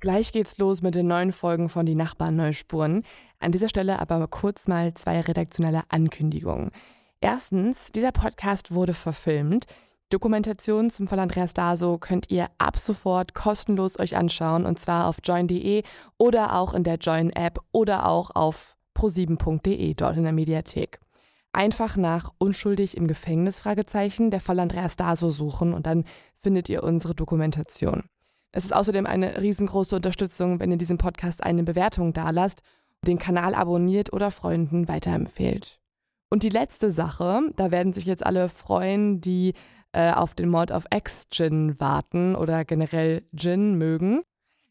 Gleich geht's los mit den neuen Folgen von Die Nachbarn Neuspuren. An dieser Stelle aber kurz mal zwei redaktionelle Ankündigungen. Erstens, dieser Podcast wurde verfilmt. Dokumentation zum Fall Andreas Daso könnt ihr ab sofort kostenlos euch anschauen und zwar auf join.de oder auch in der Join-App oder auch auf pro7.de dort in der Mediathek. Einfach nach unschuldig im Gefängnis Fragezeichen der Fall Andreas Daso suchen und dann findet ihr unsere Dokumentation. Es ist außerdem eine riesengroße Unterstützung, wenn ihr diesem Podcast eine Bewertung dalasst, den Kanal abonniert oder Freunden weiterempfehlt. Und die letzte Sache, da werden sich jetzt alle freuen, die äh, auf den Mod of X-Gin warten oder generell Gin mögen.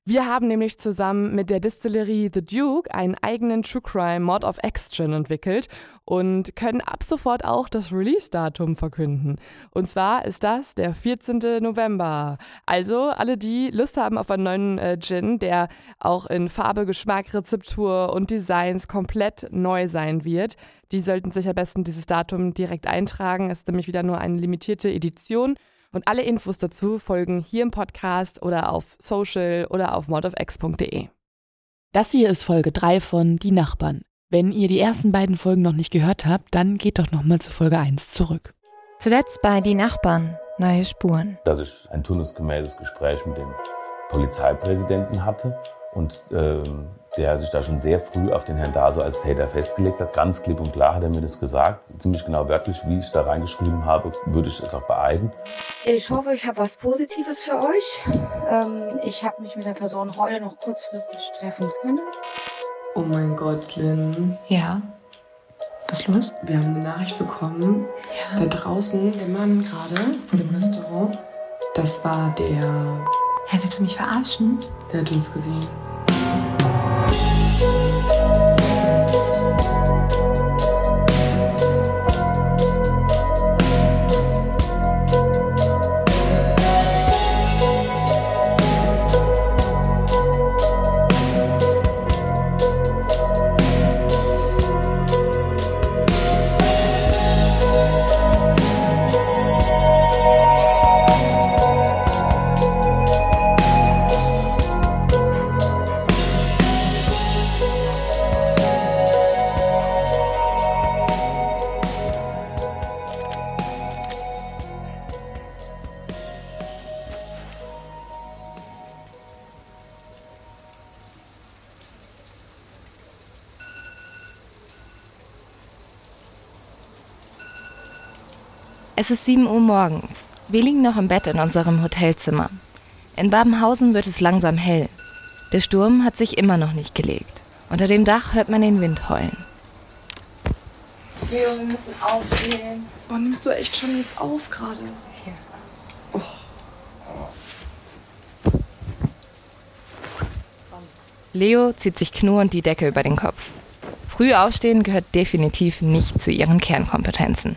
Wir haben nämlich zusammen mit der Distillerie The Duke einen eigenen True Crime Mod of Gin entwickelt und können ab sofort auch das Release-Datum verkünden. Und zwar ist das der 14. November. Also alle, die Lust haben auf einen neuen äh, Gin, der auch in Farbe, Geschmack, Rezeptur und Designs komplett neu sein wird, die sollten sich am besten dieses Datum direkt eintragen. Es ist nämlich wieder nur eine limitierte Edition. Und alle Infos dazu folgen hier im Podcast oder auf social oder auf modofx.de. Das hier ist Folge 3 von Die Nachbarn. Wenn ihr die ersten beiden Folgen noch nicht gehört habt, dann geht doch nochmal zu Folge 1 zurück. Zuletzt bei Die Nachbarn, neue Spuren. Dass ich ein turnusgemäßes Gespräch mit dem Polizeipräsidenten hatte und ähm, der sich da schon sehr früh auf den Herrn Daso als Täter festgelegt hat. Ganz klipp und klar hat er mir das gesagt. Ziemlich genau wörtlich, wie ich da reingeschrieben habe, würde ich es auch beeiden. Ich hoffe, ich habe was Positives für euch. Ähm, ich habe mich mit der Person heute noch kurzfristig treffen können. Oh mein Gott, Lynn. Ja. Was ist los? Wir haben eine Nachricht bekommen. Ja. Da draußen, der Mann gerade vor dem Restaurant, das war der. Hä, willst du mich verarschen? Der hat uns gesehen. Es ist 7 Uhr morgens. Wir liegen noch im Bett in unserem Hotelzimmer. In Babenhausen wird es langsam hell. Der Sturm hat sich immer noch nicht gelegt. Unter dem Dach hört man den Wind heulen. Leo, wir müssen aufstehen. Boah, nimmst du echt schon jetzt auf gerade? Leo zieht sich knurrend die Decke über den Kopf. Früh aufstehen gehört definitiv nicht zu ihren Kernkompetenzen.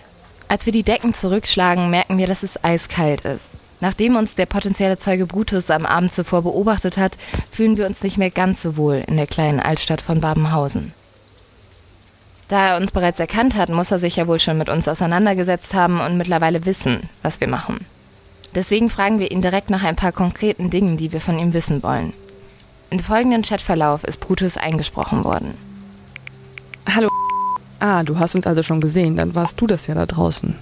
Als wir die Decken zurückschlagen, merken wir, dass es eiskalt ist. Nachdem uns der potenzielle Zeuge Brutus am Abend zuvor beobachtet hat, fühlen wir uns nicht mehr ganz so wohl in der kleinen Altstadt von Babenhausen. Da er uns bereits erkannt hat, muss er sich ja wohl schon mit uns auseinandergesetzt haben und mittlerweile wissen, was wir machen. Deswegen fragen wir ihn direkt nach ein paar konkreten Dingen, die wir von ihm wissen wollen. Im folgenden Chatverlauf ist Brutus eingesprochen worden. Ah, du hast uns also schon gesehen, dann warst du das ja da draußen.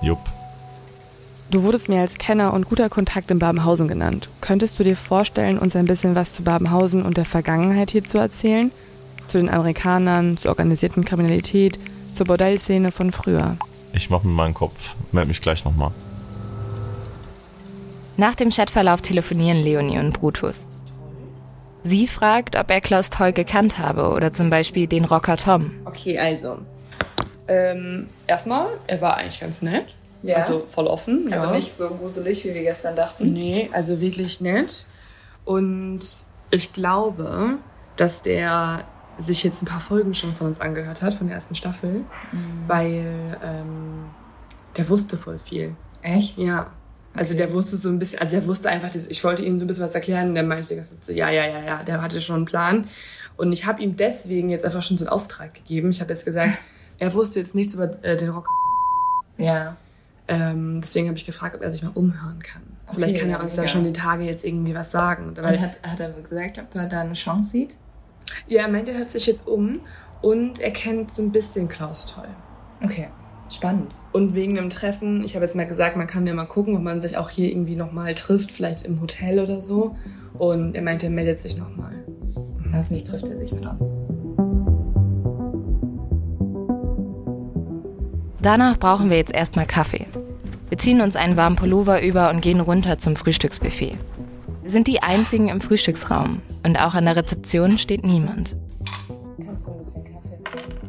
Jupp. Du wurdest mir als Kenner und guter Kontakt in Babenhausen genannt. Könntest du dir vorstellen, uns ein bisschen was zu Babenhausen und der Vergangenheit hier zu erzählen? Zu den Amerikanern, zur organisierten Kriminalität, zur Bordellszene von früher. Ich mach mir meinen Kopf. Meld mich gleich nochmal. Nach dem Chatverlauf telefonieren Leonie und Brutus. Sie fragt, ob er Klaus Toll gekannt habe oder zum Beispiel den Rocker Tom. Okay, also. Ähm, erstmal, er war eigentlich ganz nett. Ja. Also voll offen. Also ja. nicht so gruselig, wie wir gestern dachten. Nee, also wirklich nett. Und ich glaube, dass der sich jetzt ein paar Folgen schon von uns angehört hat, von der ersten Staffel, weil ähm, der wusste voll viel. Echt? Ja. Also der wusste so ein bisschen, also der wusste einfach, dass ich wollte ihm so ein bisschen was erklären und der meinte ja, ja, ja, ja, der hatte schon einen Plan. Und ich habe ihm deswegen jetzt einfach schon so einen Auftrag gegeben. Ich habe jetzt gesagt, er wusste jetzt nichts über äh, den Rock. Ja. Ähm, deswegen habe ich gefragt, ob er sich mal umhören kann. Vielleicht kann er uns da schon die Tage jetzt irgendwie was sagen. Und hat, hat er gesagt, ob er da eine Chance sieht? Ja, er meint, er hört sich jetzt um und er kennt so ein bisschen Klaus Toll. Okay, spannend. Und wegen dem Treffen, ich habe jetzt mal gesagt, man kann ja mal gucken, ob man sich auch hier irgendwie nochmal trifft, vielleicht im Hotel oder so. Und er meinte, er meldet sich nochmal. Hoffentlich trifft er sich mit uns. Danach brauchen wir jetzt erstmal Kaffee. Wir ziehen uns einen warmen Pullover über und gehen runter zum Frühstücksbuffet. Wir sind die einzigen im Frühstücksraum und auch an der Rezeption steht niemand.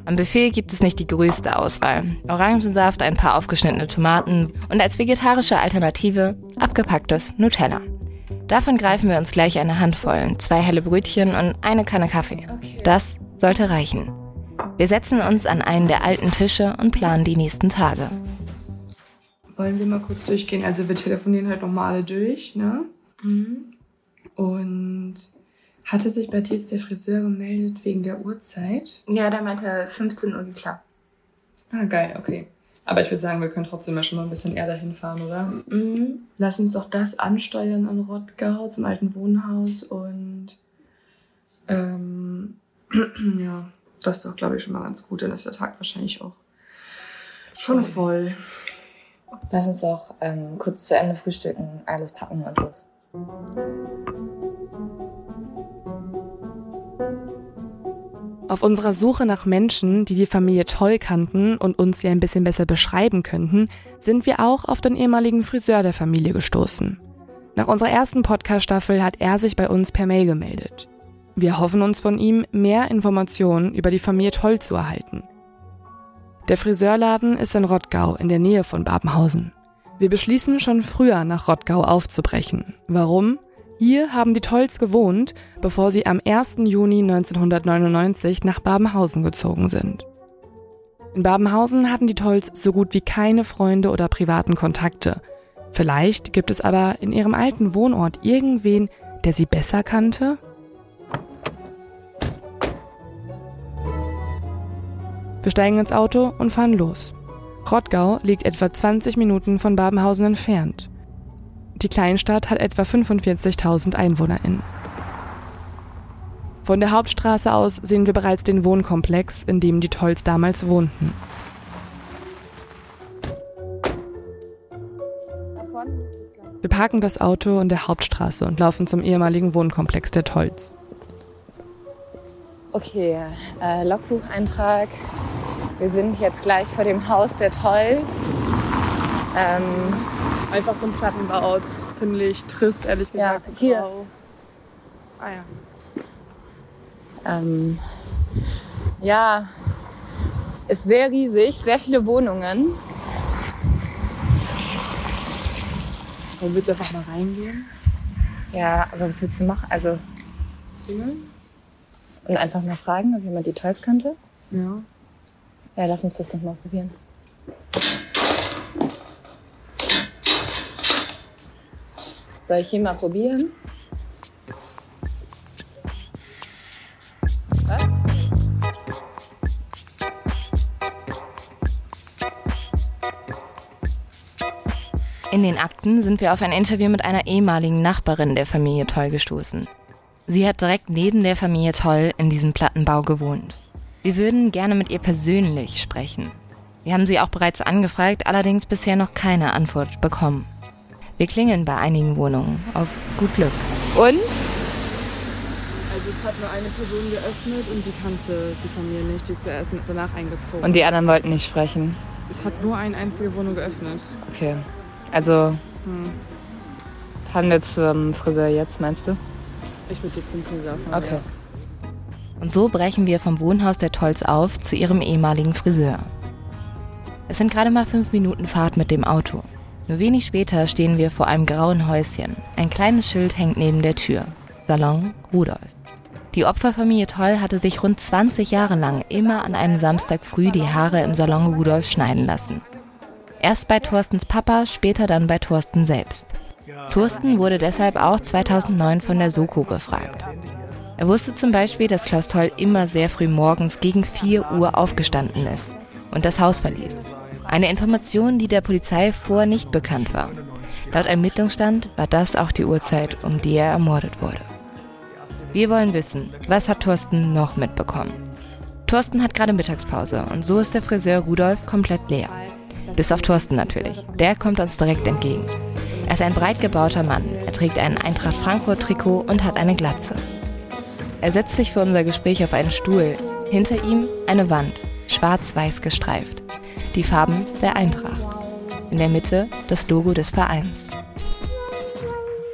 Am Buffet gibt es nicht die größte Auswahl. Orangensaft, ein paar aufgeschnittene Tomaten und als vegetarische Alternative abgepacktes Nutella. Davon greifen wir uns gleich eine Handvoll, zwei helle Brötchen und eine Kanne Kaffee. Das sollte reichen. Wir setzen uns an einen der alten Tische und planen die nächsten Tage. Wollen wir mal kurz durchgehen? Also wir telefonieren halt nochmal alle durch, ne? Mhm. Und hatte sich bei dir jetzt der Friseur gemeldet wegen der Uhrzeit? Ja, der meinte 15 Uhr geklappt. Ah, geil, okay. Aber ich würde sagen, wir können trotzdem mal schon mal ein bisschen eher dahin fahren, oder? Mhm. Lass uns doch das ansteuern in Rottgau zum alten Wohnhaus und ähm, ja, das ist doch, glaube ich, schon mal ganz gut. Dann ist der Tag wahrscheinlich auch schon voll. Lass uns doch ähm, kurz zu Ende frühstücken, alles packen und los. Auf unserer Suche nach Menschen, die die Familie toll kannten und uns sie ein bisschen besser beschreiben könnten, sind wir auch auf den ehemaligen Friseur der Familie gestoßen. Nach unserer ersten Podcast-Staffel hat er sich bei uns per Mail gemeldet. Wir hoffen uns von ihm, mehr Informationen über die Familie Toll zu erhalten. Der Friseurladen ist in Rottgau in der Nähe von Babenhausen. Wir beschließen schon früher nach Rottgau aufzubrechen. Warum? Hier haben die Tolls gewohnt, bevor sie am 1. Juni 1999 nach Babenhausen gezogen sind. In Babenhausen hatten die Tolls so gut wie keine Freunde oder privaten Kontakte. Vielleicht gibt es aber in ihrem alten Wohnort irgendwen, der sie besser kannte? Wir steigen ins Auto und fahren los. Rottgau liegt etwa 20 Minuten von Babenhausen entfernt. Die Kleinstadt hat etwa 45.000 EinwohnerInnen. Von der Hauptstraße aus sehen wir bereits den Wohnkomplex, in dem die Tolls damals wohnten. Wir parken das Auto in der Hauptstraße und laufen zum ehemaligen Wohnkomplex der Tolls. Okay, äh, Logbucheintrag. Wir sind jetzt gleich vor dem Haus der Tolls. Ähm, Einfach so ein Plattenbau, ziemlich trist, ehrlich gesagt. Ja, hier. Ah ja. Ähm, ja, ist sehr riesig, sehr viele Wohnungen. Wollen wir jetzt einfach mal reingehen? Ja, aber was willst du machen? Also. Klingeln? Und einfach mal fragen, ob jemand die Toys kannte? Ja. Ja, lass uns das doch mal probieren. Soll ich hier mal probieren? Was? In den Akten sind wir auf ein Interview mit einer ehemaligen Nachbarin der Familie Toll gestoßen. Sie hat direkt neben der Familie Toll in diesem Plattenbau gewohnt. Wir würden gerne mit ihr persönlich sprechen. Wir haben sie auch bereits angefragt, allerdings bisher noch keine Antwort bekommen. Wir klingeln bei einigen Wohnungen auf gut Glück. Und? Also es hat nur eine Person geöffnet und die kannte die Familie nicht. Die ist ja erst danach eingezogen. Und die anderen wollten nicht sprechen? Es hat nur eine einzige Wohnung geöffnet. Okay. Also hm. haben wir zum Friseur jetzt, meinst du? Ich würde jetzt zum Friseur fahren. Okay. Und so brechen wir vom Wohnhaus der Tolls auf zu ihrem ehemaligen Friseur. Es sind gerade mal fünf Minuten Fahrt mit dem Auto. Nur wenig später stehen wir vor einem grauen Häuschen. Ein kleines Schild hängt neben der Tür. Salon Rudolf. Die Opferfamilie Toll hatte sich rund 20 Jahre lang immer an einem Samstag früh die Haare im Salon Rudolf schneiden lassen. Erst bei Thorstens Papa, später dann bei Thorsten selbst. Thorsten wurde deshalb auch 2009 von der Soko befragt. Er wusste zum Beispiel, dass Klaus Toll immer sehr früh morgens gegen 4 Uhr aufgestanden ist und das Haus verließ. Eine Information, die der Polizei vorher nicht bekannt war. Laut Ermittlungsstand war das auch die Uhrzeit, um die er ermordet wurde. Wir wollen wissen, was hat Thorsten noch mitbekommen? Thorsten hat gerade Mittagspause und so ist der Friseur Rudolf komplett leer. Bis auf Thorsten natürlich. Der kommt uns direkt entgegen. Er ist ein breit gebauter Mann. Er trägt ein Eintracht Frankfurt-Trikot und hat eine Glatze. Er setzt sich für unser Gespräch auf einen Stuhl. Hinter ihm eine Wand, schwarz-weiß gestreift. Die Farben der Eintracht. In der Mitte das Logo des Vereins.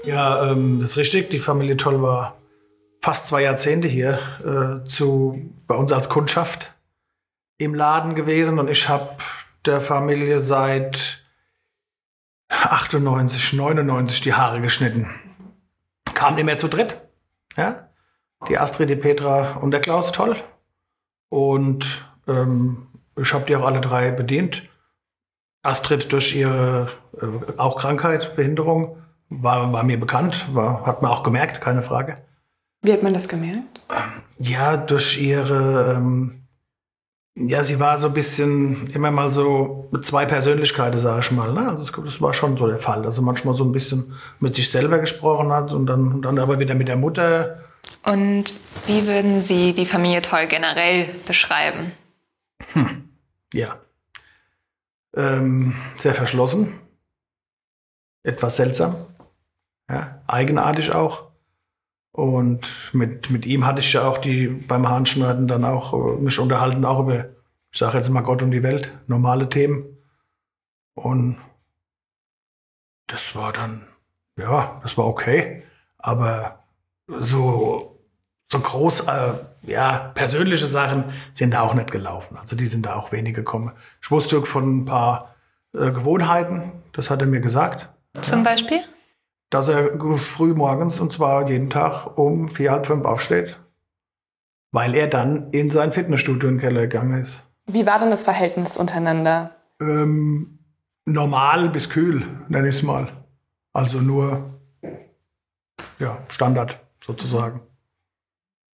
Ja, ähm, das ist richtig. Die Familie Toll war fast zwei Jahrzehnte hier äh, zu, bei uns als Kundschaft im Laden gewesen und ich habe der Familie seit 98, 99 die Haare geschnitten. Kamen immer zu dritt. Ja? Die Astrid, die Petra und der Klaus Toll. Und ähm, ich habe die auch alle drei bedient. Astrid durch ihre äh, auch Krankheit, Behinderung, war, war mir bekannt, war, hat man auch gemerkt, keine Frage. Wie hat man das gemerkt? Ja, durch ihre, ähm, ja, sie war so ein bisschen immer mal so mit zwei Persönlichkeiten, sage ich mal. Ne? Also das, das, war schon so der Fall. Also manchmal so ein bisschen mit sich selber gesprochen hat und dann, dann aber wieder mit der Mutter. Und wie würden Sie die Familie Toll generell beschreiben? Hm. Ja. Ähm, sehr verschlossen. Etwas seltsam. Ja, eigenartig auch. Und mit, mit ihm hatte ich ja auch die beim Hahnschneiden dann auch äh, mich unterhalten, auch über, ich sage jetzt mal Gott und die Welt, normale Themen. Und das war dann, ja, das war okay. Aber so, so groß, äh, ja, persönliche Sachen sind da auch nicht gelaufen. Also die sind da auch wenig gekommen. Ich wusste von ein paar äh, Gewohnheiten, das hat er mir gesagt. Zum Beispiel? dass er früh morgens und zwar jeden Tag um vier, halb fünf aufsteht, weil er dann in sein Fitnessstudio in den Keller gegangen ist. Wie war denn das Verhältnis untereinander? Ähm, normal bis kühl, nenne ich es mal. Also nur ja, Standard sozusagen.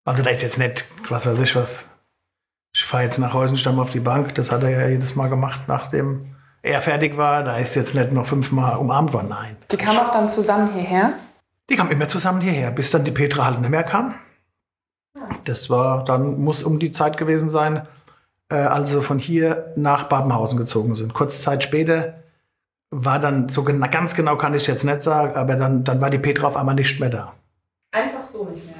Also da ist jetzt nicht, was weiß ich was. Ich fahre jetzt nach Heusenstamm auf die Bank, das hat er ja jedes Mal gemacht, nachdem er fertig war, da ist jetzt nicht noch fünfmal umarmt worden, nein. Die kamen auch dann zusammen hierher? Die kamen immer zusammen hierher, bis dann die Petra halt nicht mehr kam. Das war dann, muss um die Zeit gewesen sein, äh, als sie von hier nach Babenhausen gezogen sind. Kurz Zeit später war dann, so genau, ganz genau kann ich es jetzt nicht sagen, aber dann, dann war die Petra auf einmal nicht mehr da. Einfach so nicht mehr.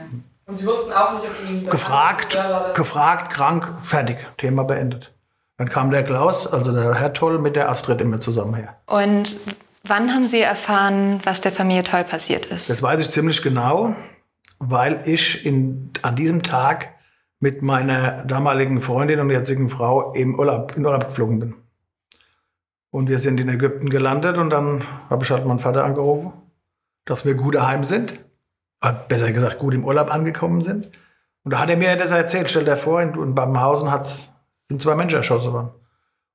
Und sie wussten auch nicht, ob die gefragt, gefragt, krank, fertig, Thema beendet. Dann kam der Klaus, also der Herr Toll, mit der Astrid immer zusammen her. Und wann haben Sie erfahren, was der Familie Toll passiert ist? Das weiß ich ziemlich genau, weil ich in, an diesem Tag mit meiner damaligen Freundin und jetzigen Frau im Urlaub, in Urlaub geflogen bin. Und wir sind in Ägypten gelandet und dann habe ich halt meinen Vater angerufen, dass wir gut daheim sind. Äh, besser gesagt, gut im Urlaub angekommen sind. Und da hat er mir das erzählt. Stell dir vor, in, in Babenhausen hat's sind zwei Menschen erschossen worden.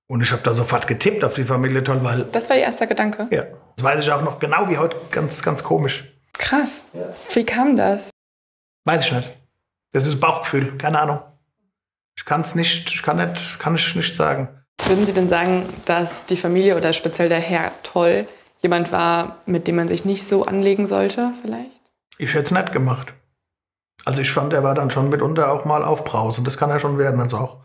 Und ich habe da sofort getippt auf die Familie Toll, weil. Das war Ihr erster Gedanke? Ja. Das weiß ich auch noch genau wie heute. Ganz, ganz komisch. Krass. Ja. Wie kam das? Weiß ich nicht. Das ist Bauchgefühl. Keine Ahnung. Ich kann es nicht, ich kann nicht, kann ich nicht sagen. Würden Sie denn sagen, dass die Familie oder speziell der Herr Toll jemand war, mit dem man sich nicht so anlegen sollte, vielleicht? Ich hätte es nicht gemacht. Also ich fand, er war dann schon mitunter auch mal aufbrausend. Das kann er schon werden. Also auch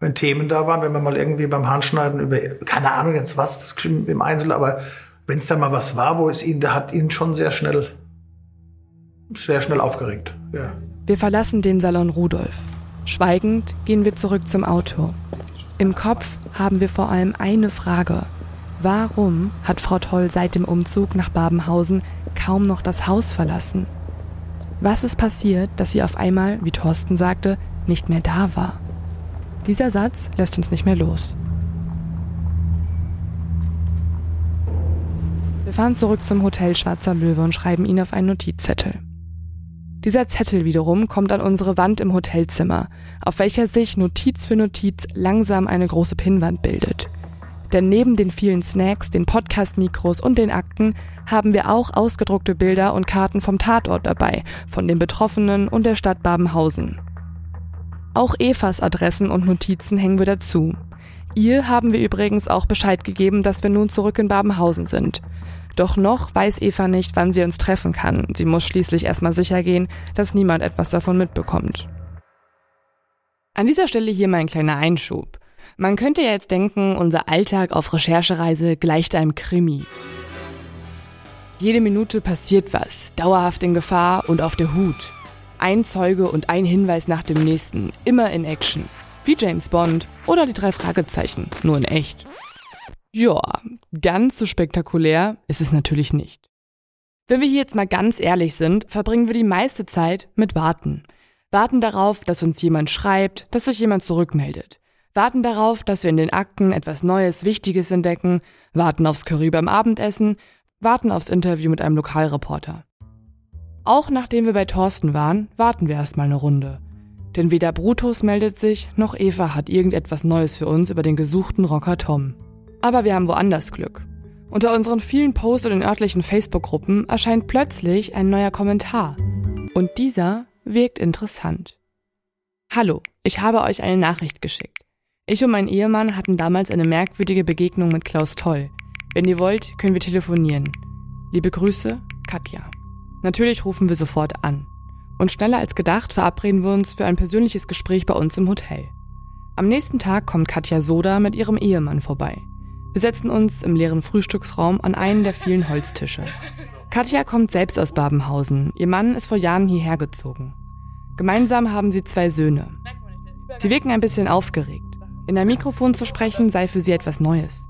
wenn Themen da waren, wenn wir mal irgendwie beim Handschneiden über, keine Ahnung jetzt was im Einzelnen, aber wenn es da mal was war, wo es ihn, der hat ihn schon sehr schnell, sehr schnell aufgeregt. Ja. Wir verlassen den Salon Rudolf. Schweigend gehen wir zurück zum Auto. Im Kopf haben wir vor allem eine Frage. Warum hat Frau Toll seit dem Umzug nach Babenhausen kaum noch das Haus verlassen? Was ist passiert, dass sie auf einmal, wie Thorsten sagte, nicht mehr da war? Dieser Satz lässt uns nicht mehr los. Wir fahren zurück zum Hotel Schwarzer Löwe und schreiben ihn auf einen Notizzettel. Dieser Zettel wiederum kommt an unsere Wand im Hotelzimmer, auf welcher sich Notiz für Notiz langsam eine große Pinnwand bildet. Denn neben den vielen Snacks, den Podcast-Mikros und den Akten haben wir auch ausgedruckte Bilder und Karten vom Tatort dabei, von den Betroffenen und der Stadt Babenhausen. Auch Evas Adressen und Notizen hängen wir dazu. Ihr haben wir übrigens auch Bescheid gegeben, dass wir nun zurück in Babenhausen sind. Doch noch weiß Eva nicht, wann sie uns treffen kann. Sie muss schließlich erstmal sicher gehen, dass niemand etwas davon mitbekommt. An dieser Stelle hier mal ein kleiner Einschub. Man könnte ja jetzt denken, unser Alltag auf Recherchereise gleicht einem Krimi. Jede Minute passiert was, dauerhaft in Gefahr und auf der Hut. Ein Zeuge und ein Hinweis nach dem nächsten, immer in Action. Wie James Bond oder die drei Fragezeichen, nur in echt. Ja, ganz so spektakulär ist es natürlich nicht. Wenn wir hier jetzt mal ganz ehrlich sind, verbringen wir die meiste Zeit mit Warten. Warten darauf, dass uns jemand schreibt, dass sich jemand zurückmeldet. Warten darauf, dass wir in den Akten etwas Neues, Wichtiges entdecken. Warten aufs Curry beim Abendessen. Warten aufs Interview mit einem Lokalreporter. Auch nachdem wir bei Thorsten waren, warten wir erstmal eine Runde. Denn weder Brutus meldet sich, noch Eva hat irgendetwas Neues für uns über den gesuchten Rocker Tom. Aber wir haben woanders Glück. Unter unseren vielen Posts und in örtlichen Facebook-Gruppen erscheint plötzlich ein neuer Kommentar. Und dieser wirkt interessant. Hallo, ich habe euch eine Nachricht geschickt. Ich und mein Ehemann hatten damals eine merkwürdige Begegnung mit Klaus Toll. Wenn ihr wollt, können wir telefonieren. Liebe Grüße, Katja. Natürlich rufen wir sofort an. Und schneller als gedacht verabreden wir uns für ein persönliches Gespräch bei uns im Hotel. Am nächsten Tag kommt Katja Soda mit ihrem Ehemann vorbei. Wir setzen uns im leeren Frühstücksraum an einen der vielen Holztische. Katja kommt selbst aus Babenhausen. Ihr Mann ist vor Jahren hierher gezogen. Gemeinsam haben sie zwei Söhne. Sie wirken ein bisschen aufgeregt. In ein Mikrofon zu sprechen sei für sie etwas Neues.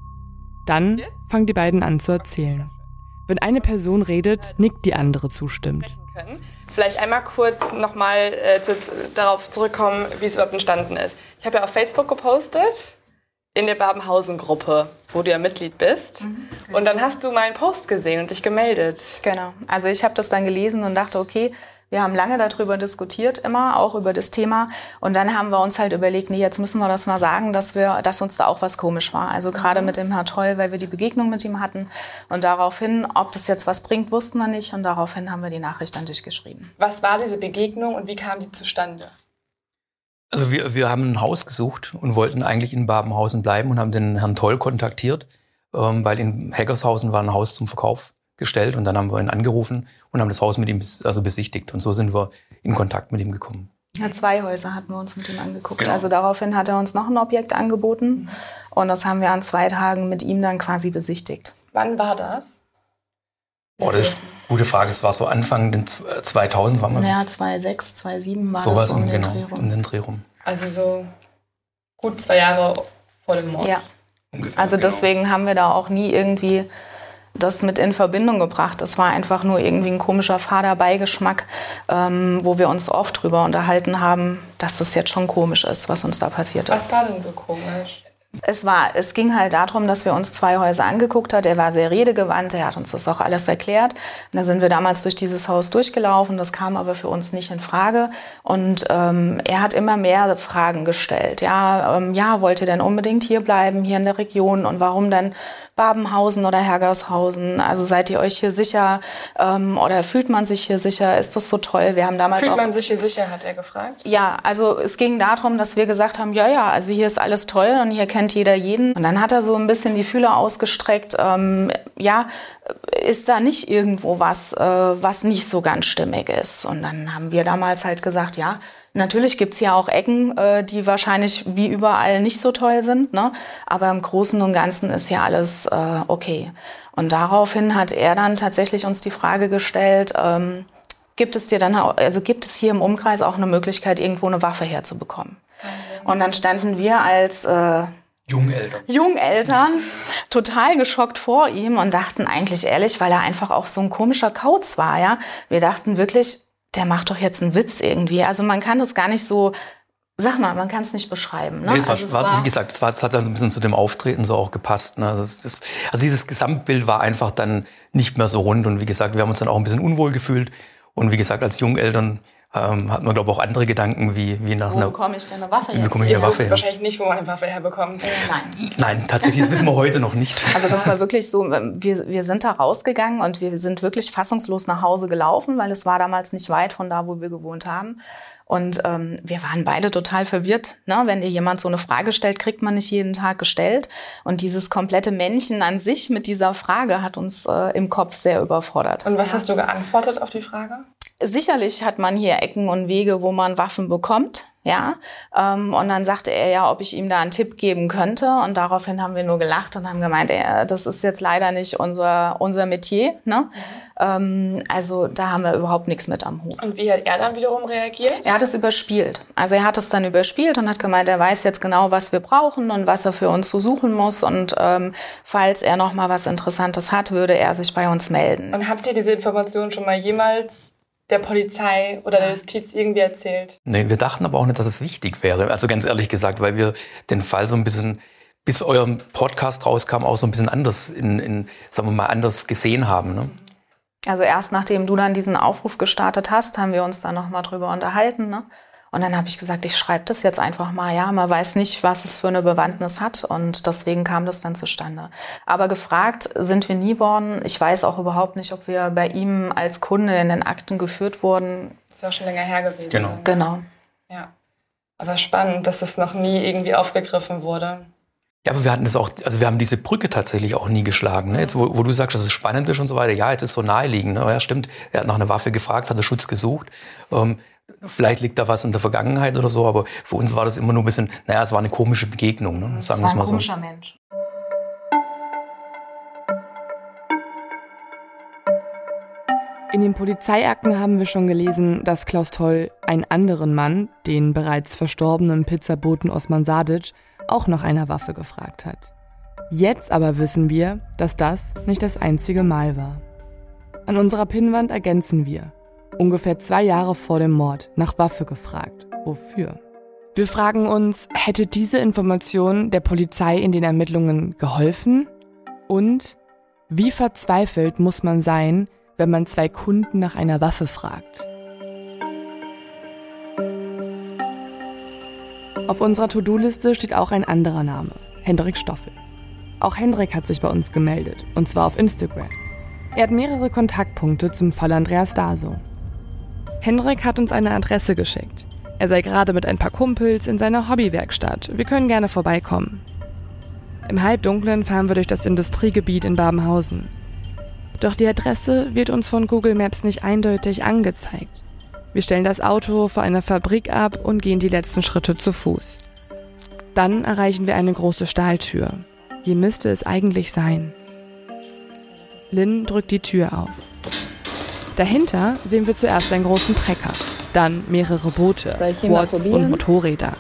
Dann fangen die beiden an zu erzählen. Wenn eine Person redet, nickt die andere zustimmt. Vielleicht einmal kurz nochmal äh, zu, darauf zurückkommen, wie es überhaupt entstanden ist. Ich habe ja auf Facebook gepostet, in der Babenhausen-Gruppe, wo du ja Mitglied bist. Mhm, okay. Und dann hast du meinen Post gesehen und dich gemeldet. Genau. Also ich habe das dann gelesen und dachte, okay, wir haben lange darüber diskutiert, immer auch über das Thema. Und dann haben wir uns halt überlegt, nee, jetzt müssen wir das mal sagen, dass wir, dass uns da auch was komisch war. Also gerade mhm. mit dem Herr Toll, weil wir die Begegnung mit ihm hatten. Und daraufhin, ob das jetzt was bringt, wussten wir nicht. Und daraufhin haben wir die Nachricht an dich geschrieben. Was war diese Begegnung und wie kam die zustande? Also wir, wir haben ein Haus gesucht und wollten eigentlich in Babenhausen bleiben und haben den Herrn Toll kontaktiert, ähm, weil in Heckershausen war ein Haus zum Verkauf gestellt und dann haben wir ihn angerufen und haben das Haus mit ihm also besichtigt und so sind wir in Kontakt mit ihm gekommen. Ja, zwei Häuser hatten wir uns mit ihm angeguckt. Genau. Also daraufhin hat er uns noch ein Objekt angeboten und das haben wir an zwei Tagen mit ihm dann quasi besichtigt. Wann war das? Oh, das ist eine gute Frage. Es war so Anfang den 2000 war man. Ja, 2006, 2007 war so das so um, den genau, Dreh rum. um den Dreh rum. Also so gut zwei Jahre vor dem Mord. Ja. Ungefähr, also genau. deswegen haben wir da auch nie irgendwie das mit in Verbindung gebracht. Das war einfach nur irgendwie ein komischer Faderbeigeschmack, ähm, wo wir uns oft drüber unterhalten haben, dass das jetzt schon komisch ist, was uns da passiert ist. Was war denn so komisch? Es, war, es ging halt darum, dass wir uns zwei Häuser angeguckt haben. Er war sehr redegewandt, er hat uns das auch alles erklärt. Und da sind wir damals durch dieses Haus durchgelaufen, das kam aber für uns nicht in Frage. Und ähm, er hat immer mehr Fragen gestellt. Ja, ähm, ja, wollt ihr denn unbedingt hier bleiben, hier in der Region? Und warum denn Babenhausen oder Hergershausen? Also seid ihr euch hier sicher ähm, oder fühlt man sich hier sicher? Ist das so toll? Wir haben damals fühlt man sich hier sicher, hat er gefragt. Ja, also es ging darum, dass wir gesagt haben, ja, ja, also hier ist alles toll und hier kennt jeder jeden. Und dann hat er so ein bisschen die Fühler ausgestreckt. Ähm, ja, ist da nicht irgendwo was, äh, was nicht so ganz stimmig ist? Und dann haben wir damals halt gesagt, ja, Natürlich gibt's ja auch Ecken, äh, die wahrscheinlich wie überall nicht so toll sind, ne? aber im Großen und Ganzen ist ja alles äh, okay. Und daraufhin hat er dann tatsächlich uns die Frage gestellt, ähm, gibt es dir dann, also gibt es hier im Umkreis auch eine Möglichkeit, irgendwo eine Waffe herzubekommen? Und dann standen wir als äh, Jungeltern. Jungeltern total geschockt vor ihm und dachten eigentlich ehrlich, weil er einfach auch so ein komischer Kauz war, ja. Wir dachten wirklich, der macht doch jetzt einen Witz irgendwie. Also man kann das gar nicht so, sag mal, man kann es nicht beschreiben. Ne? Nee, war, also war, wie gesagt, es, war, es hat dann ein bisschen zu dem Auftreten so auch gepasst. Ne? Das, das, also dieses Gesamtbild war einfach dann nicht mehr so rund und wie gesagt, wir haben uns dann auch ein bisschen unwohl gefühlt. Und wie gesagt, als Jungeltern ähm, hat man, glaube ich, auch andere Gedanken, wie, wie nach wo einer... Wo bekomme ich denn eine Waffe jetzt? Wie bekomme ich eine Waffe her? wahrscheinlich nicht, wo man eine Waffe herbekommt. Äh, nein. Nein, tatsächlich, das wissen wir heute noch nicht. Also das war wirklich so, wir, wir sind da rausgegangen und wir sind wirklich fassungslos nach Hause gelaufen, weil es war damals nicht weit von da, wo wir gewohnt haben. Und ähm, wir waren beide total verwirrt. Ne? Wenn dir jemand so eine Frage stellt, kriegt man nicht jeden Tag gestellt. Und dieses komplette Männchen an sich mit dieser Frage hat uns äh, im Kopf sehr überfordert. Und was ja. hast du geantwortet auf die Frage? Sicherlich hat man hier Ecken und Wege, wo man Waffen bekommt. Ja, ähm, und dann sagte er ja, ob ich ihm da einen Tipp geben könnte. Und daraufhin haben wir nur gelacht und haben gemeint, ey, das ist jetzt leider nicht unser, unser Metier. Ne? Ähm, also da haben wir überhaupt nichts mit am Hut. Und wie hat er dann wiederum reagiert? Er hat es überspielt. Also er hat es dann überspielt und hat gemeint, er weiß jetzt genau, was wir brauchen und was er für uns so suchen muss. Und ähm, falls er noch mal was Interessantes hat, würde er sich bei uns melden. Und habt ihr diese Information schon mal jemals der Polizei oder der Justiz irgendwie erzählt. Nee, wir dachten aber auch nicht, dass es wichtig wäre. Also ganz ehrlich gesagt, weil wir den Fall so ein bisschen, bis euer Podcast rauskam, auch so ein bisschen anders in, in sagen wir mal, anders gesehen haben. Ne? Also erst nachdem du dann diesen Aufruf gestartet hast, haben wir uns dann nochmal drüber unterhalten. Ne? Und dann habe ich gesagt, ich schreibe das jetzt einfach mal. Ja, man weiß nicht, was es für eine Bewandtnis hat und deswegen kam das dann zustande. Aber gefragt sind wir nie worden. Ich weiß auch überhaupt nicht, ob wir bei ihm als Kunde in den Akten geführt wurden. Das ist ja auch schon länger her gewesen. Genau. Genau. Ja. Aber spannend, dass es noch nie irgendwie aufgegriffen wurde. Ja, aber wir hatten das auch, also wir haben diese Brücke tatsächlich auch nie geschlagen. Ne? Jetzt, wo, wo, du sagst, dass es spannend ist und so weiter, ja, jetzt ist so naheliegend. Ne? Ja, stimmt, er hat nach einer Waffe gefragt, hat er Schutz gesucht. Ähm, Vielleicht liegt da was in der Vergangenheit oder so, aber für uns war das immer nur ein bisschen, naja, es war eine komische Begegnung, ne? sagen wir es mal so. Ein komischer Mensch. In den Polizeiakten haben wir schon gelesen, dass Klaus Toll einen anderen Mann, den bereits verstorbenen Pizzaboten Osman Sadic, auch nach einer Waffe gefragt hat. Jetzt aber wissen wir, dass das nicht das einzige Mal war. An unserer Pinnwand ergänzen wir, ungefähr zwei Jahre vor dem Mord, nach Waffe gefragt. Wofür? Wir fragen uns, hätte diese Information der Polizei in den Ermittlungen geholfen? Und wie verzweifelt muss man sein, wenn man zwei Kunden nach einer Waffe fragt? Auf unserer To-Do-Liste steht auch ein anderer Name, Hendrik Stoffel. Auch Hendrik hat sich bei uns gemeldet, und zwar auf Instagram. Er hat mehrere Kontaktpunkte zum Fall Andreas Daso. Hendrik hat uns eine Adresse geschickt. Er sei gerade mit ein paar Kumpels in seiner Hobbywerkstatt. Wir können gerne vorbeikommen. Im Halbdunklen fahren wir durch das Industriegebiet in Babenhausen. Doch die Adresse wird uns von Google Maps nicht eindeutig angezeigt. Wir stellen das Auto vor einer Fabrik ab und gehen die letzten Schritte zu Fuß. Dann erreichen wir eine große Stahltür. Hier müsste es eigentlich sein. Lynn drückt die Tür auf. Dahinter sehen wir zuerst einen großen Trecker, dann mehrere Boote, Quads und Motorräder.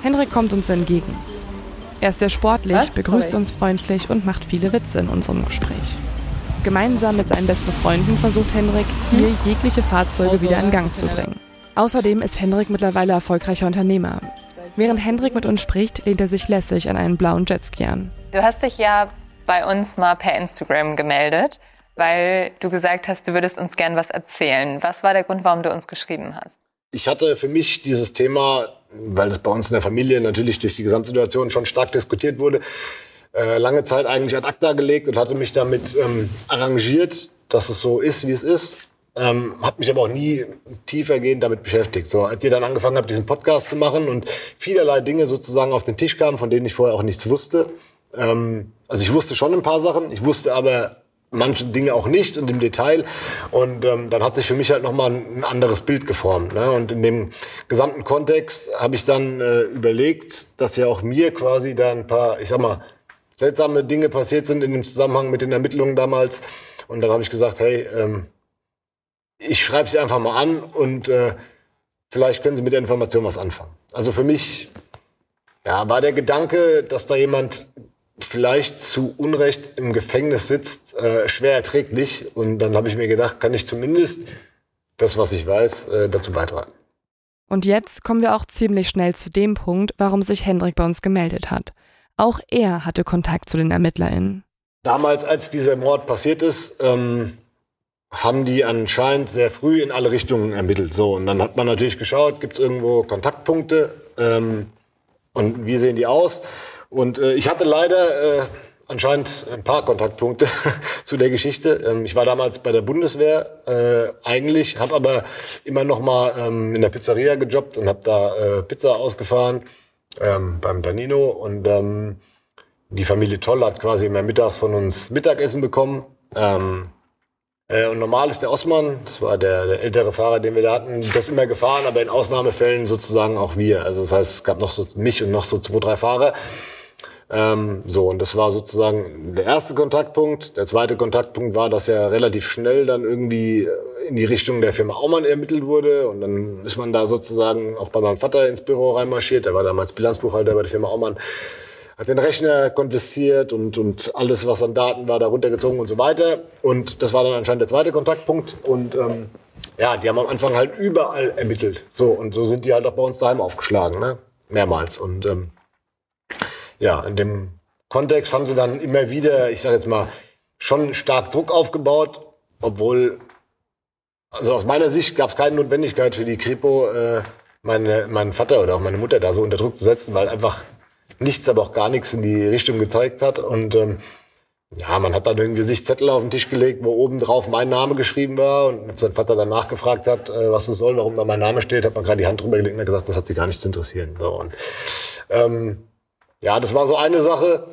Henrik kommt uns entgegen. Er ist sehr sportlich, Was? begrüßt Sorry. uns freundlich und macht viele Witze in unserem Gespräch. Gemeinsam mit seinen besten Freunden versucht Henrik, hier hm? jegliche Fahrzeuge wieder in Gang zu bringen. Außerdem ist Henrik mittlerweile erfolgreicher Unternehmer. Während Henrik mit uns spricht, lehnt er sich lässig an einen blauen Jetski an. Du hast dich ja bei uns mal per Instagram gemeldet weil du gesagt hast, du würdest uns gern was erzählen. Was war der Grund, warum du uns geschrieben hast? Ich hatte für mich dieses Thema, weil das bei uns in der Familie natürlich durch die Gesamtsituation schon stark diskutiert wurde, äh, lange Zeit eigentlich ad acta gelegt und hatte mich damit ähm, arrangiert, dass es so ist, wie es ist. Ähm, habe mich aber auch nie tiefergehend damit beschäftigt. So, als ihr dann angefangen habt, diesen Podcast zu machen und vielerlei Dinge sozusagen auf den Tisch kamen, von denen ich vorher auch nichts wusste. Ähm, also ich wusste schon ein paar Sachen, ich wusste aber manche Dinge auch nicht und im Detail. Und ähm, dann hat sich für mich halt nochmal ein, anderes Bild geformt. Ne? Und in dem gesamten Kontext habe ich dann äh, überlegt, dass ja auch mir quasi da ein paar, ich sag mal, seltsame Dinge passiert sind in dem Zusammenhang mit den Ermittlungen damals. Und dann habe ich gesagt, hey, ähm, ich schreibe sie einfach mal an und äh, vielleicht können Sie mit der Information was anfangen. Also für mich ja, war der Gedanke, dass da jemand vielleicht zu Unrecht im Gefängnis sitzt, äh, schwer erträglich. Und dann habe ich mir gedacht, kann ich zumindest das, was ich weiß, äh, dazu beitragen. Und jetzt kommen wir auch ziemlich schnell zu dem Punkt, warum sich Hendrik bei uns gemeldet hat. Auch er hatte Kontakt zu den ErmittlerInnen. Damals, als dieser Mord passiert ist, ähm, haben die anscheinend sehr früh in alle Richtungen ermittelt. So, und dann hat man natürlich geschaut, gibt es irgendwo Kontaktpunkte ähm, und wie sehen die aus? Und äh, ich hatte leider äh, anscheinend ein paar Kontaktpunkte zu der Geschichte. Ähm, ich war damals bei der Bundeswehr äh, eigentlich, habe aber immer noch mal ähm, in der Pizzeria gejobbt und habe da äh, Pizza ausgefahren ähm, beim Danino und ähm, die Familie Toll hat quasi immer mittags von uns Mittagessen bekommen. Ähm, äh, und normal ist der Osman, das war der, der, ältere Fahrer, den wir da hatten, das immer gefahren, aber in Ausnahmefällen sozusagen auch wir. Also das heißt, es gab noch so mich und noch so zwei, drei Fahrer. Ähm, so, und das war sozusagen der erste Kontaktpunkt. Der zweite Kontaktpunkt war, dass ja relativ schnell dann irgendwie in die Richtung der Firma Aumann ermittelt wurde. Und dann ist man da sozusagen auch bei meinem Vater ins Büro reinmarschiert. Der war damals Bilanzbuchhalter bei der Firma Aumann hat den Rechner konfisziert und, und alles, was an Daten war, da runtergezogen und so weiter. Und das war dann anscheinend der zweite Kontaktpunkt. Und ähm, ja, die haben am Anfang halt überall ermittelt. So, und so sind die halt auch bei uns daheim aufgeschlagen, ne? Mehrmals. Und ähm, ja, in dem Kontext haben sie dann immer wieder, ich sage jetzt mal, schon stark Druck aufgebaut, obwohl, also aus meiner Sicht gab es keine Notwendigkeit für die Kripo, äh, meine, meinen Vater oder auch meine Mutter da so unter Druck zu setzen, weil einfach nichts, aber auch gar nichts in die Richtung gezeigt hat. Und ähm, ja, man hat dann irgendwie sich Zettel auf den Tisch gelegt, wo oben drauf mein Name geschrieben war. Und als mein Vater dann nachgefragt hat, äh, was es soll, warum da mein Name steht, hat man gerade die Hand drüber gelegt und gesagt, das hat sie gar nicht zu interessieren. So, und, ähm, ja, das war so eine Sache.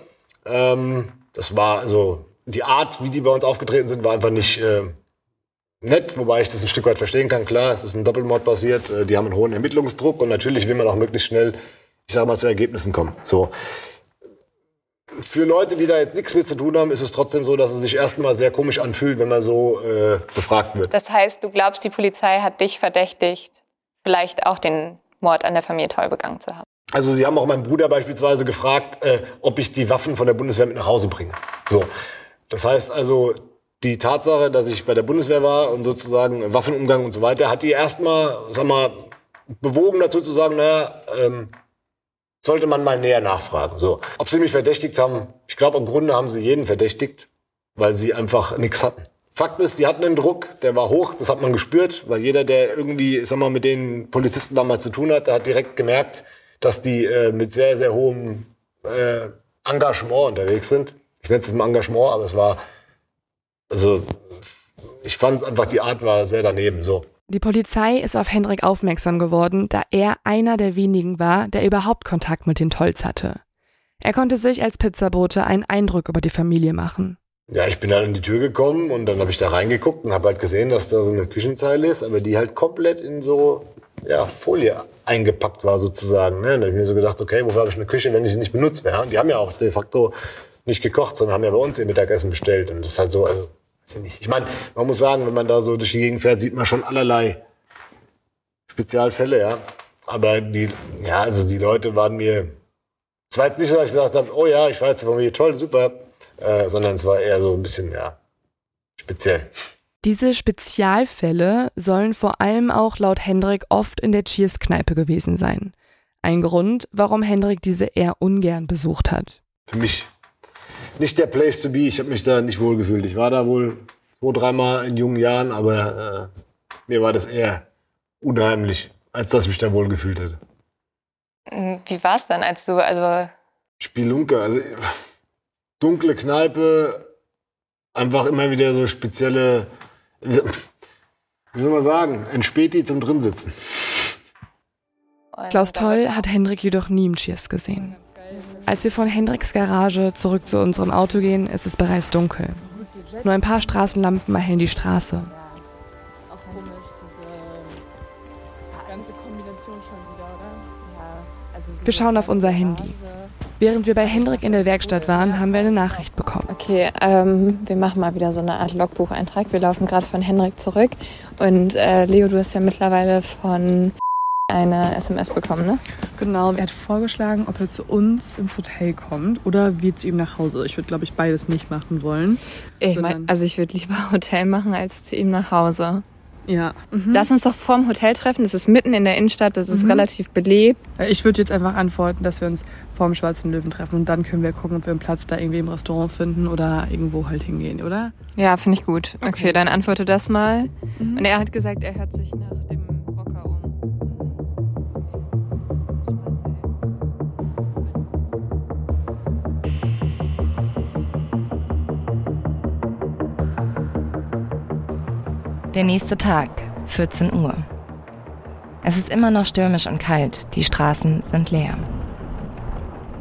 Ähm, das war also die Art, wie die bei uns aufgetreten sind, war einfach nicht äh, nett, wobei ich das ein Stück weit verstehen kann. Klar, es ist ein Doppelmord passiert, äh, die haben einen hohen Ermittlungsdruck und natürlich will man auch möglichst schnell ich sag mal, zu Ergebnissen kommen. So. Für Leute, die da jetzt nichts mit zu tun haben, ist es trotzdem so, dass es sich erstmal sehr komisch anfühlt, wenn man so äh, befragt wird. Das heißt, du glaubst, die Polizei hat dich verdächtigt, vielleicht auch den Mord an der Familie Toll begangen zu haben? Also sie haben auch meinen Bruder beispielsweise gefragt, äh, ob ich die Waffen von der Bundeswehr mit nach Hause bringe. So. Das heißt also, die Tatsache, dass ich bei der Bundeswehr war und sozusagen Waffenumgang und so weiter, hat die erstmal, sag mal, bewogen dazu zu sagen, naja, ähm, sollte man mal näher nachfragen. So, ob sie mich verdächtigt haben, ich glaube im Grunde haben sie jeden verdächtigt, weil sie einfach nichts hatten. Fakt ist, die hatten einen Druck, der war hoch, das hat man gespürt, weil jeder, der irgendwie, sag mal, mit den Polizisten damals zu tun hat, der hat direkt gemerkt, dass die äh, mit sehr, sehr hohem äh, Engagement unterwegs sind. Ich nenne es mal Engagement, aber es war, also ich fand einfach, die Art war sehr daneben. So. Die Polizei ist auf Hendrik aufmerksam geworden, da er einer der wenigen war, der überhaupt Kontakt mit den Tolls hatte. Er konnte sich als Pizzabote einen Eindruck über die Familie machen. Ja, ich bin dann in die Tür gekommen und dann habe ich da reingeguckt und habe halt gesehen, dass da so eine Küchenzeile ist, aber die halt komplett in so ja, Folie eingepackt war sozusagen. Ne? Und habe ich mir so gedacht, okay, wofür habe ich eine Küche, wenn ich sie nicht benutze? Ja? Und die haben ja auch de facto nicht gekocht, sondern haben ja bei uns ihr Mittagessen bestellt. Und das ist halt so, also ich meine, man muss sagen, wenn man da so durch die Gegend fährt, sieht man schon allerlei Spezialfälle, ja. Aber die, ja, also die Leute waren mir. Es war jetzt nicht so, dass ich gesagt habe, oh ja, ich war jetzt von mir toll, super, äh, sondern es war eher so ein bisschen, ja, speziell. Diese Spezialfälle sollen vor allem auch laut Hendrik oft in der Cheers-Kneipe gewesen sein. Ein Grund, warum Hendrik diese eher ungern besucht hat. Für mich nicht der Place to be. Ich habe mich da nicht wohl gefühlt. Ich war da wohl zwei, dreimal in jungen Jahren, aber äh, mir war das eher unheimlich, als dass ich mich da wohl gefühlt hätte. Wie war es dann, als du, also... Spielunke, also dunkle Kneipe, einfach immer wieder so spezielle, wie soll man sagen, ein Späti zum Drinsitzen. Klaus Toll hat Hendrik jedoch nie im Cheers gesehen. Als wir von Hendriks Garage zurück zu unserem Auto gehen, ist es bereits dunkel. Nur ein paar Straßenlampen erhellen die Straße. Wir schauen auf unser Handy. Während wir bei Hendrik in der Werkstatt waren, haben wir eine Nachricht bekommen. Okay, ähm, wir machen mal wieder so eine Art Logbucheintrag. Wir laufen gerade von Hendrik zurück. Und äh, Leo, du hast ja mittlerweile von eine SMS bekommen, ne? Genau, er hat vorgeschlagen, ob er zu uns ins Hotel kommt oder wir zu ihm nach Hause. Ich würde, glaube ich, beides nicht machen wollen. Ich mein, also ich würde lieber Hotel machen als zu ihm nach Hause. Ja. Mhm. Lass uns doch vorm Hotel treffen. Das ist mitten in der Innenstadt, das ist mhm. relativ belebt. Ich würde jetzt einfach antworten, dass wir uns vorm Schwarzen Löwen treffen und dann können wir gucken, ob wir einen Platz da irgendwie im Restaurant finden oder irgendwo halt hingehen, oder? Ja, finde ich gut. Okay. okay, dann antworte das mal. Mhm. Und er hat gesagt, er hört sich nach dem Der nächste Tag, 14 Uhr. Es ist immer noch stürmisch und kalt, die Straßen sind leer.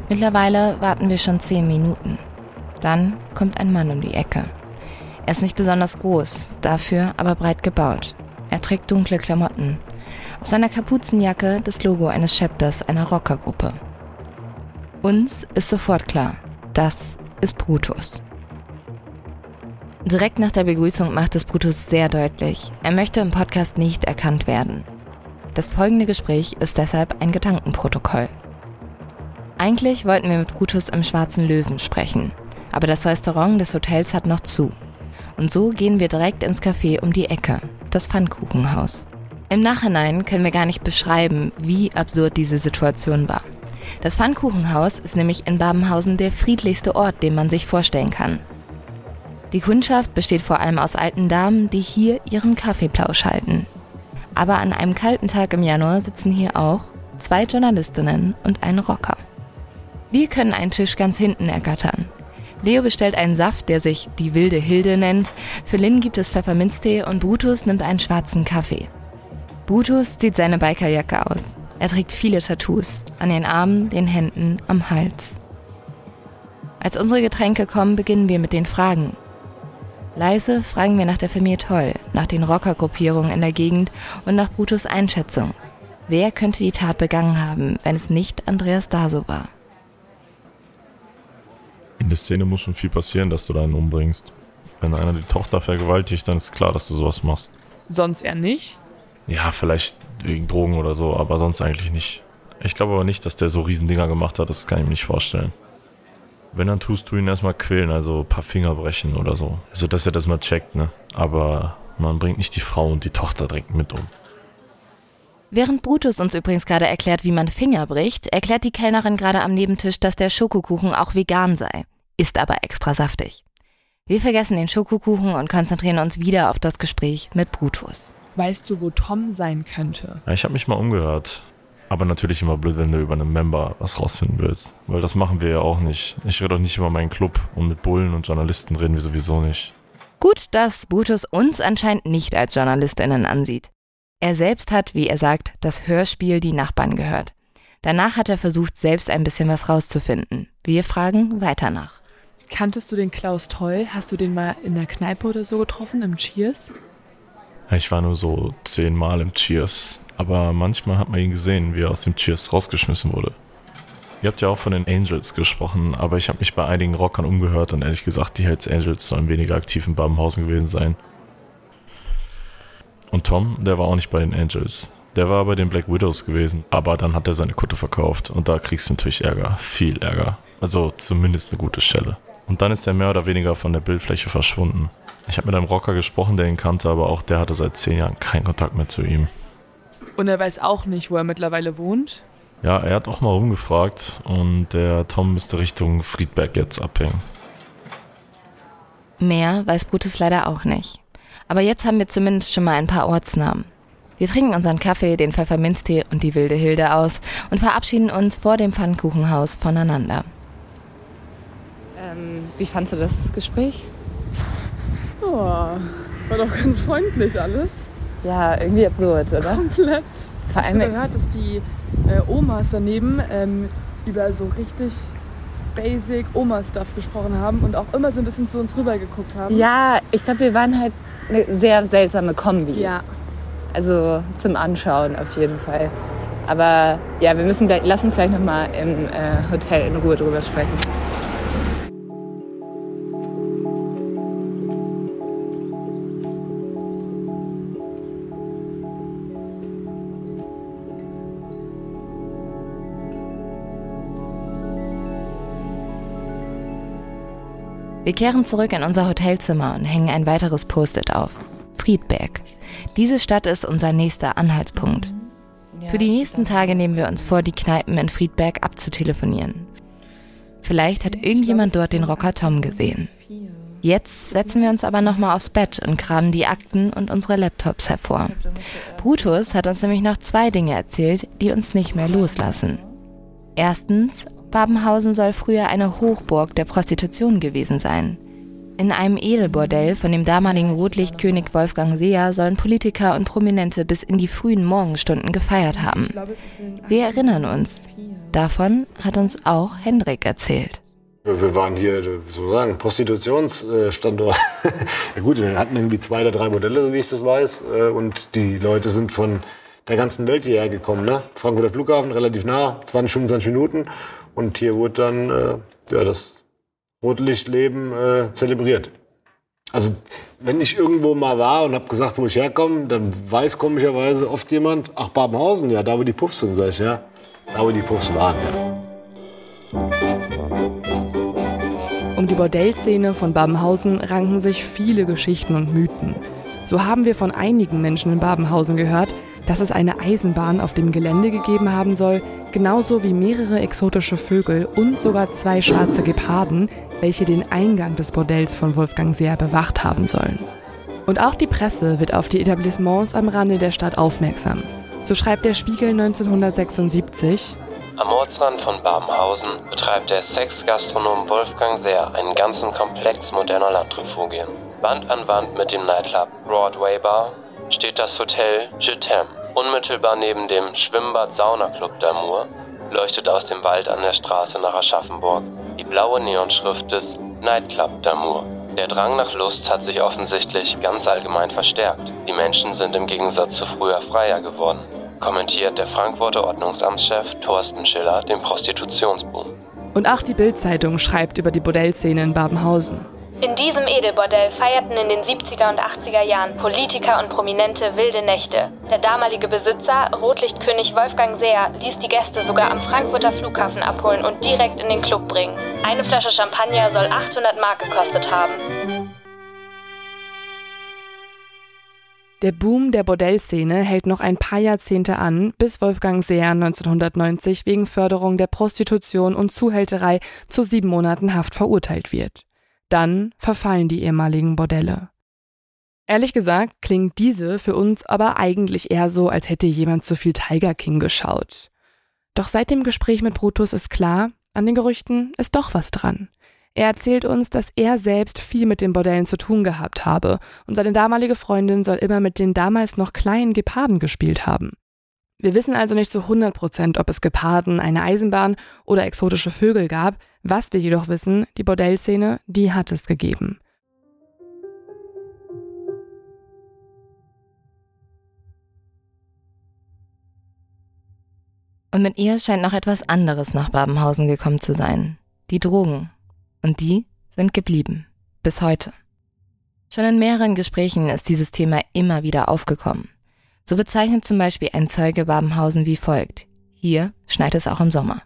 Mittlerweile warten wir schon 10 Minuten. Dann kommt ein Mann um die Ecke. Er ist nicht besonders groß, dafür aber breit gebaut. Er trägt dunkle Klamotten. Auf seiner Kapuzenjacke das Logo eines Chapters einer Rockergruppe. Uns ist sofort klar, das ist Brutus. Direkt nach der Begrüßung macht es Brutus sehr deutlich, er möchte im Podcast nicht erkannt werden. Das folgende Gespräch ist deshalb ein Gedankenprotokoll. Eigentlich wollten wir mit Brutus im Schwarzen Löwen sprechen, aber das Restaurant des Hotels hat noch zu. Und so gehen wir direkt ins Café um die Ecke, das Pfannkuchenhaus. Im Nachhinein können wir gar nicht beschreiben, wie absurd diese Situation war. Das Pfannkuchenhaus ist nämlich in Babenhausen der friedlichste Ort, den man sich vorstellen kann. Die Kundschaft besteht vor allem aus alten Damen, die hier ihren Kaffeeplausch halten. Aber an einem kalten Tag im Januar sitzen hier auch zwei Journalistinnen und ein Rocker. Wir können einen Tisch ganz hinten ergattern. Leo bestellt einen Saft, der sich die wilde Hilde nennt. Für Lynn gibt es Pfefferminztee und Brutus nimmt einen schwarzen Kaffee. Brutus zieht seine Bikerjacke aus. Er trägt viele Tattoos. An den Armen, den Händen, am Hals. Als unsere Getränke kommen, beginnen wir mit den Fragen. Leise fragen wir nach der Familie Toll, nach den Rockergruppierungen in der Gegend und nach Brutus Einschätzung. Wer könnte die Tat begangen haben, wenn es nicht Andreas Daso war? In der Szene muss schon viel passieren, dass du einen umbringst. Wenn einer die Tochter vergewaltigt, dann ist klar, dass du sowas machst. Sonst eher nicht? Ja, vielleicht wegen Drogen oder so, aber sonst eigentlich nicht. Ich glaube aber nicht, dass der so Riesendinger gemacht hat, das kann ich mir nicht vorstellen. Wenn, dann tust du ihn erstmal quälen, also ein paar Finger brechen oder so. Also, dass er das mal checkt, ne? Aber man bringt nicht die Frau und die Tochter direkt mit um. Während Brutus uns übrigens gerade erklärt, wie man Finger bricht, erklärt die Kellnerin gerade am Nebentisch, dass der Schokokuchen auch vegan sei, ist aber extra saftig. Wir vergessen den Schokokuchen und konzentrieren uns wieder auf das Gespräch mit Brutus. Weißt du, wo Tom sein könnte? Ja, ich habe mich mal umgehört. Aber natürlich immer blöd, wenn du über einen Member was rausfinden willst. Weil das machen wir ja auch nicht. Ich rede auch nicht über meinen Club und mit Bullen und Journalisten reden wir sowieso nicht. Gut, dass Brutus uns anscheinend nicht als JournalistInnen ansieht. Er selbst hat, wie er sagt, das Hörspiel Die Nachbarn gehört. Danach hat er versucht, selbst ein bisschen was rauszufinden. Wir fragen weiter nach. Kanntest du den Klaus Toll? Hast du den mal in der Kneipe oder so getroffen, im Cheers? Ich war nur so zehnmal im Cheers, aber manchmal hat man ihn gesehen, wie er aus dem Cheers rausgeschmissen wurde. Ihr habt ja auch von den Angels gesprochen, aber ich habe mich bei einigen Rockern umgehört und ehrlich gesagt, die Hells Angels sollen weniger aktiv in Babenhausen gewesen sein. Und Tom, der war auch nicht bei den Angels. Der war bei den Black Widows gewesen, aber dann hat er seine Kutte verkauft und da kriegst du natürlich Ärger, viel Ärger. Also zumindest eine gute Stelle. Und dann ist er mehr oder weniger von der Bildfläche verschwunden. Ich habe mit einem Rocker gesprochen, der ihn kannte, aber auch der hatte seit zehn Jahren keinen Kontakt mehr zu ihm. Und er weiß auch nicht, wo er mittlerweile wohnt? Ja, er hat auch mal rumgefragt und der Tom müsste Richtung Friedberg jetzt abhängen. Mehr weiß Brutus leider auch nicht. Aber jetzt haben wir zumindest schon mal ein paar Ortsnamen. Wir trinken unseren Kaffee, den Pfefferminztee und die wilde Hilde aus und verabschieden uns vor dem Pfannkuchenhaus voneinander. Ähm, wie fandst du das Gespräch? Oh, war doch ganz freundlich alles. Ja, irgendwie absurd, oder? Komplett. Vor allem Hast du gehört, dass die äh, Omas daneben ähm, über so richtig basic Oma-Stuff gesprochen haben und auch immer so ein bisschen zu uns rüber geguckt haben? Ja, ich glaube, wir waren halt eine sehr seltsame Kombi. Ja. Also zum Anschauen auf jeden Fall. Aber ja, wir müssen gleich, lass uns gleich nochmal im äh, Hotel in Ruhe drüber sprechen. Wir kehren zurück in unser Hotelzimmer und hängen ein weiteres Post-it auf. Friedberg. Diese Stadt ist unser nächster Anhaltspunkt. Für die nächsten Tage nehmen wir uns vor, die Kneipen in Friedberg abzutelefonieren. Vielleicht hat irgendjemand dort den Rocker Tom gesehen. Jetzt setzen wir uns aber nochmal aufs Bett und kramen die Akten und unsere Laptops hervor. Brutus hat uns nämlich noch zwei Dinge erzählt, die uns nicht mehr loslassen. Erstens, Babenhausen soll früher eine Hochburg der Prostitution gewesen sein. In einem Edelbordell von dem damaligen Rotlichtkönig Wolfgang Seer sollen Politiker und Prominente bis in die frühen Morgenstunden gefeiert haben. Wir erinnern uns. Davon hat uns auch Hendrik erzählt. Wir waren hier sozusagen Prostitutionsstandort. ja gut, wir hatten irgendwie zwei oder drei Modelle, so wie ich das weiß. Äh, und die Leute sind von der ganzen Welt hierher gekommen. Ne? Frankfurter Flughafen, relativ nah, 20, 25 Minuten. Und hier wurde dann äh, ja, das Rotlichtleben äh, zelebriert. Also wenn ich irgendwo mal war und habe gesagt, wo ich herkomme, dann weiß komischerweise oft jemand, ach Babenhausen, ja, da wo die Puffs sind, sag ich, ja. Da wo die Puffs waren, ja. Um die Bordellszene von Babenhausen ranken sich viele Geschichten und Mythen. So haben wir von einigen Menschen in Babenhausen gehört, dass es eine Eisenbahn auf dem Gelände gegeben haben soll, genauso wie mehrere exotische Vögel und sogar zwei schwarze Geparden, welche den Eingang des Bordells von Wolfgang Seer bewacht haben sollen. Und auch die Presse wird auf die Etablissements am Rande der Stadt aufmerksam. So schreibt der Spiegel 1976, am Ortsrand von Babenhausen betreibt der Sexgastronom Wolfgang Sehr einen ganzen Komplex moderner Landrefugien. Wand an Wand mit dem Nightclub Broadway Bar steht das Hotel Je Unmittelbar neben dem Schwimmbad Saunaclub Damour leuchtet aus dem Wald an der Straße nach Aschaffenburg die blaue Neonschrift des Nightclub Damour. Der Drang nach Lust hat sich offensichtlich ganz allgemein verstärkt. Die Menschen sind im Gegensatz zu früher freier geworden kommentiert der Frankfurter Ordnungsamtschef Thorsten Schiller den Prostitutionsboom. Und auch die Bild-Zeitung schreibt über die Bordellszene in Babenhausen. In diesem Edelbordell feierten in den 70er und 80er Jahren Politiker und Prominente wilde Nächte. Der damalige Besitzer, Rotlichtkönig Wolfgang Seer, ließ die Gäste sogar am Frankfurter Flughafen abholen und direkt in den Club bringen. Eine Flasche Champagner soll 800 Mark gekostet haben. Der Boom der Bordellszene hält noch ein paar Jahrzehnte an, bis Wolfgang Seer 1990 wegen Förderung der Prostitution und Zuhälterei zu sieben Monaten Haft verurteilt wird. Dann verfallen die ehemaligen Bordelle. Ehrlich gesagt klingt diese für uns aber eigentlich eher so, als hätte jemand zu viel Tiger King geschaut. Doch seit dem Gespräch mit Brutus ist klar, an den Gerüchten ist doch was dran. Er erzählt uns, dass er selbst viel mit den Bordellen zu tun gehabt habe und seine damalige Freundin soll immer mit den damals noch kleinen Geparden gespielt haben. Wir wissen also nicht zu 100 Prozent, ob es Geparden, eine Eisenbahn oder exotische Vögel gab. Was wir jedoch wissen, die Bordellszene, die hat es gegeben. Und mit ihr scheint noch etwas anderes nach Babenhausen gekommen zu sein. Die Drogen. Und die sind geblieben. Bis heute. Schon in mehreren Gesprächen ist dieses Thema immer wieder aufgekommen. So bezeichnet zum Beispiel ein Zeuge Babenhausen wie folgt. Hier schneit es auch im Sommer.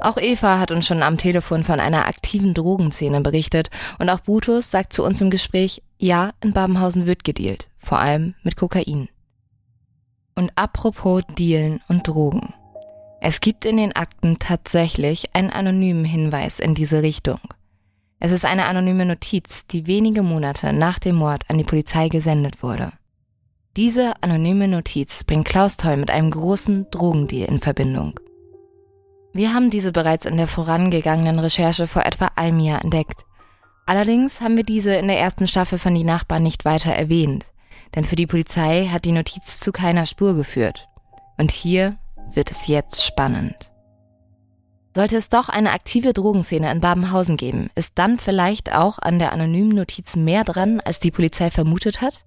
Auch Eva hat uns schon am Telefon von einer aktiven Drogenszene berichtet und auch Brutus sagt zu uns im Gespräch, ja, in Babenhausen wird gedealt, vor allem mit Kokain. Und apropos Dealen und Drogen. Es gibt in den Akten tatsächlich einen anonymen Hinweis in diese Richtung. Es ist eine anonyme Notiz, die wenige Monate nach dem Mord an die Polizei gesendet wurde. Diese anonyme Notiz bringt Klaus Toll mit einem großen Drogendeal in Verbindung. Wir haben diese bereits in der vorangegangenen Recherche vor etwa einem Jahr entdeckt. Allerdings haben wir diese in der ersten Staffel von Die Nachbarn nicht weiter erwähnt, denn für die Polizei hat die Notiz zu keiner Spur geführt. Und hier wird es jetzt spannend. Sollte es doch eine aktive Drogenszene in Babenhausen geben, ist dann vielleicht auch an der anonymen Notiz mehr dran, als die Polizei vermutet hat?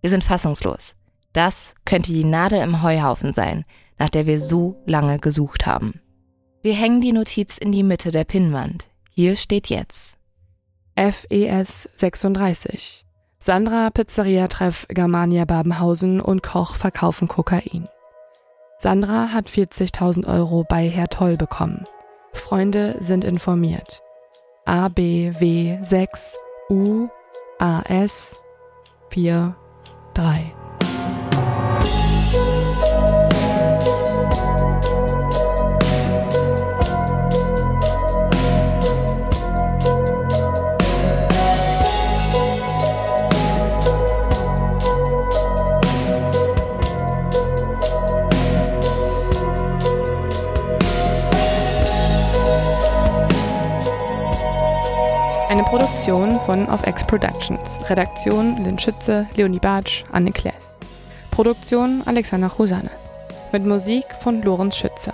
Wir sind fassungslos. Das könnte die Nadel im Heuhaufen sein, nach der wir so lange gesucht haben. Wir hängen die Notiz in die Mitte der Pinnwand. Hier steht jetzt. FES 36. Sandra Pizzeria Treff Germania Babenhausen und Koch verkaufen Kokain. Sandra hat 40.000 Euro bei Herr Toll bekommen. Freunde sind informiert. A B W 6 U A S 4 3. Produktion von Of X Productions. Redaktion Lynn Schütze, Leonie Bartsch, Anne Kless. Produktion Alexander Chusanas. Mit Musik von Lorenz Schütze.